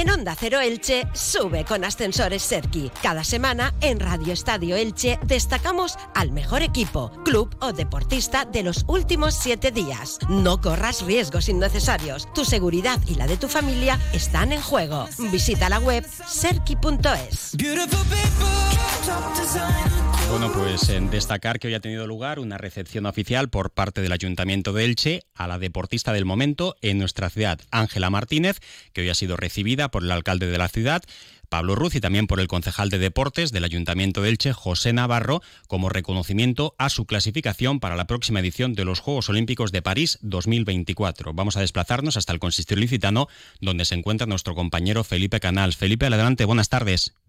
En Onda Cero Elche, sube con ascensores Serki. Cada semana en Radio Estadio Elche destacamos al mejor equipo, club o deportista de los últimos siete días. No corras riesgos innecesarios. Tu seguridad y la de tu familia están en juego. Visita la web serki.es. Bueno, pues en destacar que hoy ha tenido lugar una recepción oficial por parte del Ayuntamiento de Elche a la deportista del momento en nuestra ciudad, Ángela Martínez, que hoy ha sido recibida por el alcalde de la ciudad. Pablo Ruz y también por el concejal de deportes del Ayuntamiento de Elche, José Navarro, como reconocimiento a su clasificación para la próxima edición de los Juegos Olímpicos de París 2024. Vamos a desplazarnos hasta el consistorio licitano, donde se encuentra nuestro compañero Felipe Canals. Felipe, adelante, buenas tardes.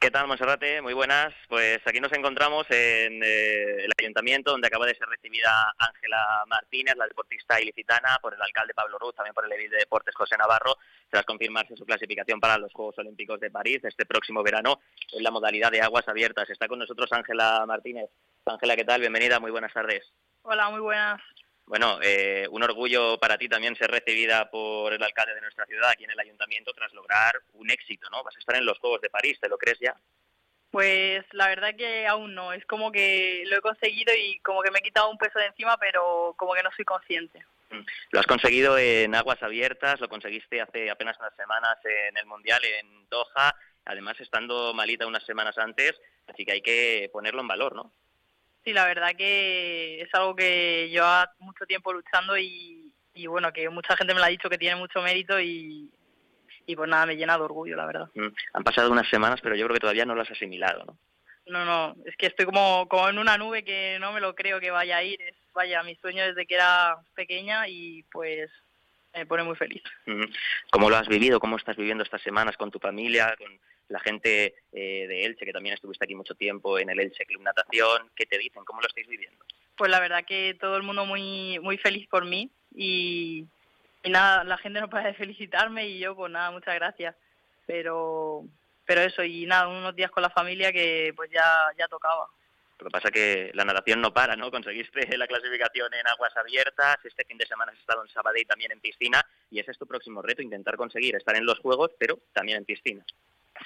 ¿Qué tal, Monserrate? Muy buenas. Pues aquí nos encontramos en eh, el ayuntamiento donde acaba de ser recibida Ángela Martínez, la deportista ilicitana, por el alcalde Pablo Ruz, también por el edil de deportes José Navarro, tras confirmarse su clasificación para los Juegos Olímpicos de París este próximo verano en la modalidad de aguas abiertas. Está con nosotros Ángela Martínez. Ángela, ¿qué tal? Bienvenida, muy buenas tardes. Hola, muy buenas. Bueno, eh, un orgullo para ti también ser recibida por el alcalde de nuestra ciudad aquí en el ayuntamiento tras lograr un éxito, ¿no? Vas a estar en los Juegos de París, ¿te lo crees ya? Pues la verdad que aún no, es como que lo he conseguido y como que me he quitado un peso de encima, pero como que no soy consciente. Mm. Lo has conseguido en aguas abiertas, lo conseguiste hace apenas unas semanas en el Mundial en Doha, además estando malita unas semanas antes, así que hay que ponerlo en valor, ¿no? Sí, la verdad que es algo que lleva mucho tiempo luchando y, bueno, que mucha gente me lo ha dicho que tiene mucho mérito y, y pues nada, me llena de orgullo, la verdad. Mm, han pasado unas semanas, pero yo creo que todavía no lo has asimilado, ¿no? No, no, es que estoy como, como en una nube que no me lo creo que vaya a ir. Es, vaya, mi sueño desde que era pequeña y pues me pone muy feliz. Mm, ¿Cómo lo has vivido? ¿Cómo estás viviendo estas semanas con tu familia, con la gente eh, de Elche, que también estuviste aquí mucho tiempo en el Elche Club Natación. ¿Qué te dicen? ¿Cómo lo estáis viviendo? Pues la verdad que todo el mundo muy muy feliz por mí y, nada, la gente no para de felicitarme y yo pues nada, muchas gracias. Pero pero eso y nada, unos días con la familia que pues ya ya tocaba. Lo que pasa que la natación no para, ¿no? Conseguiste la clasificación en aguas abiertas, este fin de semana has estado en Sabadell también en piscina, y ese es tu próximo reto, intentar conseguir estar en los Juegos, pero también en piscina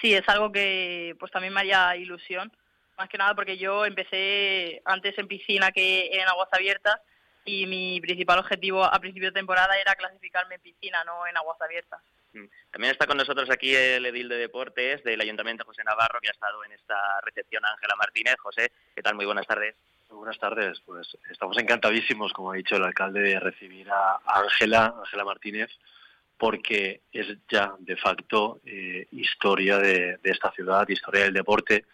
sí, es algo que pues también me haría ilusión, más que nada porque yo empecé antes en piscina que en aguas abiertas y mi principal objetivo a principio de temporada era clasificarme en piscina, no en aguas abiertas. Mm. También está con nosotros aquí el edil de deportes del Ayuntamiento José Navarro, que ha estado en esta recepción Ángela Martínez. José, ¿qué tal? Muy buenas tardes. Muy buenas tardes. Pues estamos encantadísimos, como ha dicho el alcalde, de recibir a Ángela, Ángela Martínez, porque es ya de facto eh, historia de, esta ciudad, historia del deporte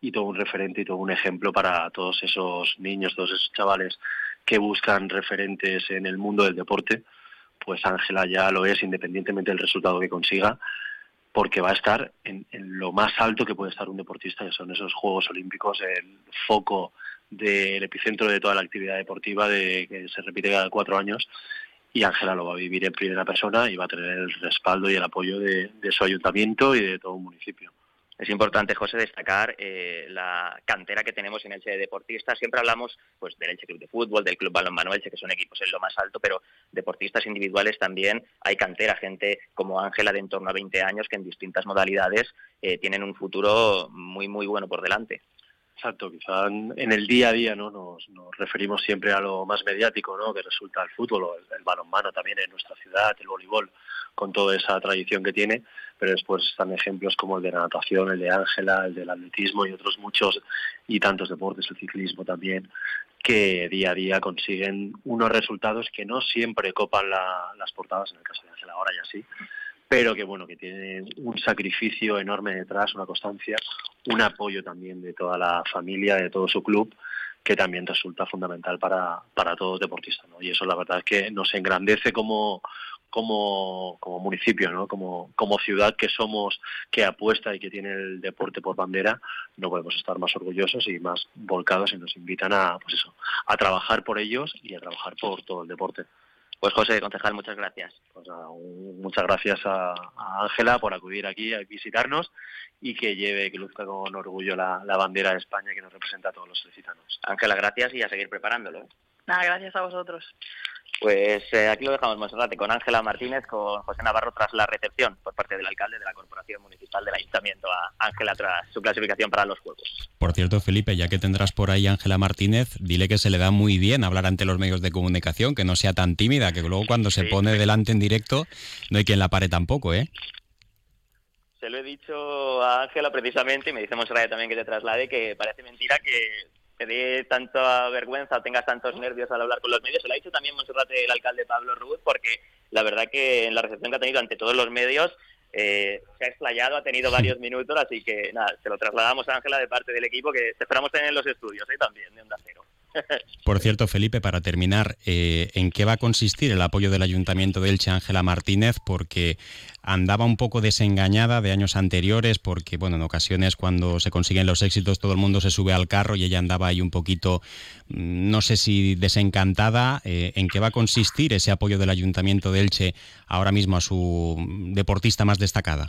y todo un referente y todo un ejemplo para todos esos niños, todos esos chavales que buscan referentes en el mundo del deporte, pues Ángela ya lo es independientemente del resultado que consiga, porque va a estar en, lo más alto que puede estar un deportista, que son esos Juegos Olímpicos, el foco del epicentro de toda la actividad deportiva de, que se repite cada cuatro años y Ángela lo va a vivir en primera persona y va a tener el respaldo y el apoyo de, su ayuntamiento y de todo un municipio. Es importante, José, destacar eh, la cantera que tenemos en Elche de deportistas. Siempre hablamos pues, del Elche Club de Fútbol, del Club Balonmano Elche, que son equipos en lo más alto, pero deportistas individuales también hay cantera, gente como Ángela de en torno a 20 años que en distintas modalidades eh, tienen un futuro muy, muy bueno por delante. Exacto, quizá en el día a día no nos, referimos siempre a lo más mediático, ¿no? que resulta el fútbol o el, balonmano también en nuestra ciudad, el voleibol, con toda esa tradición que tiene, pero después están ejemplos como el de la natación, el de Ángela, el del atletismo y otros muchos y tantos deportes, el ciclismo también, que día a día consiguen unos resultados que no siempre copan las portadas, en el caso de Ángela ahora ya sí, pero que bueno, que tiene un sacrificio enorme detrás, una constancia, un apoyo también de toda la familia, de todo su club, que también resulta fundamental para, para todo deportista, ¿no? Y eso la verdad es que nos engrandece como, como, como municipio, ¿no? Como, como ciudad que somos, que apuesta y que tiene el deporte por bandera, no podemos estar más orgullosos y más volcados y nos invitan a, pues eso, a trabajar por ellos y a trabajar por todo el deporte. Pues José, concejal, muchas gracias. Pues muchas gracias a Ángela por acudir aquí a visitarnos y que lleve, que luzca con orgullo la, bandera de España que nos representa a todos los solicitanos. Ángela, gracias y a seguir preparándolo. ¿eh? Nada, gracias a vosotros. Pues eh, aquí lo dejamos, Monserrate, con Ángela Martínez, con José Navarro tras la recepción por parte del alcalde de la Corporación Municipal del Ayuntamiento a Ángela tras su clasificación para los Juegos. Por cierto, Felipe, ya que tendrás por ahí Ángela Martínez, dile que se le da muy bien hablar ante los medios de comunicación, que no sea tan tímida, que luego cuando se pone delante en directo no hay quien la pare tampoco, ¿eh? Se lo he dicho a Ángela precisamente y me dice Monserrate también que te traslade que parece mentira que te dé tanta vergüenza, tengas tantos nervios al hablar con los medios. Se lo ha dicho también Monserrate el alcalde Pablo Ruz, porque la verdad que en la recepción que ha tenido ante todos los medios eh, se ha explayado, ha tenido varios minutos, así que nada, se lo trasladamos a Ángela de parte del equipo que esperamos tener en los estudios ¿eh? también, de Onda Cero. Por cierto, Felipe, para terminar, eh, ¿en qué va a consistir el apoyo del Ayuntamiento de Elche Ángela Martínez? Porque andaba un poco desengañada de años anteriores, porque bueno, en ocasiones cuando se consiguen los éxitos todo el mundo se sube al carro y ella andaba ahí un poquito, mm, no sé si desencantada. Eh, ¿En qué va a consistir ese apoyo del Ayuntamiento de Elche ahora mismo a su deportista más destacada?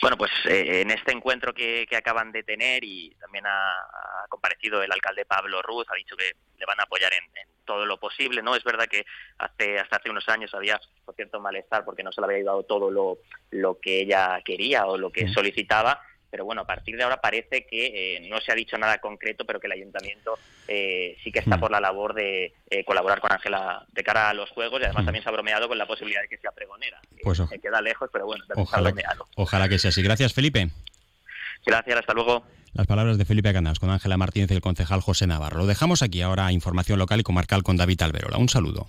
Bueno, pues eh, en este encuentro que, acaban de tener y también ha, comparecido el alcalde Pablo Ruz, ha dicho que le van a apoyar en, todo lo posible, ¿no? Es verdad que hace hasta hace unos años había, por cierto, malestar porque no se le había dado todo lo, lo que ella quería o lo que solicitaba, pero bueno, a partir de ahora parece que eh, no se ha dicho nada concreto, pero que el ayuntamiento eh, sí que está mm. por la labor de eh, colaborar con Ángela de cara a los juegos y además mm. también se ha bromeado con la posibilidad de que sea pregonera. Pues se queda lejos, pero bueno, ojalá, Ojalá que sea así. Gracias, Felipe. Gracias, hasta luego. Las palabras de Felipe Canals con Ángela Martínez y el concejal José Navarro. Lo dejamos aquí ahora información local y comarcal con David Alberola. Un saludo.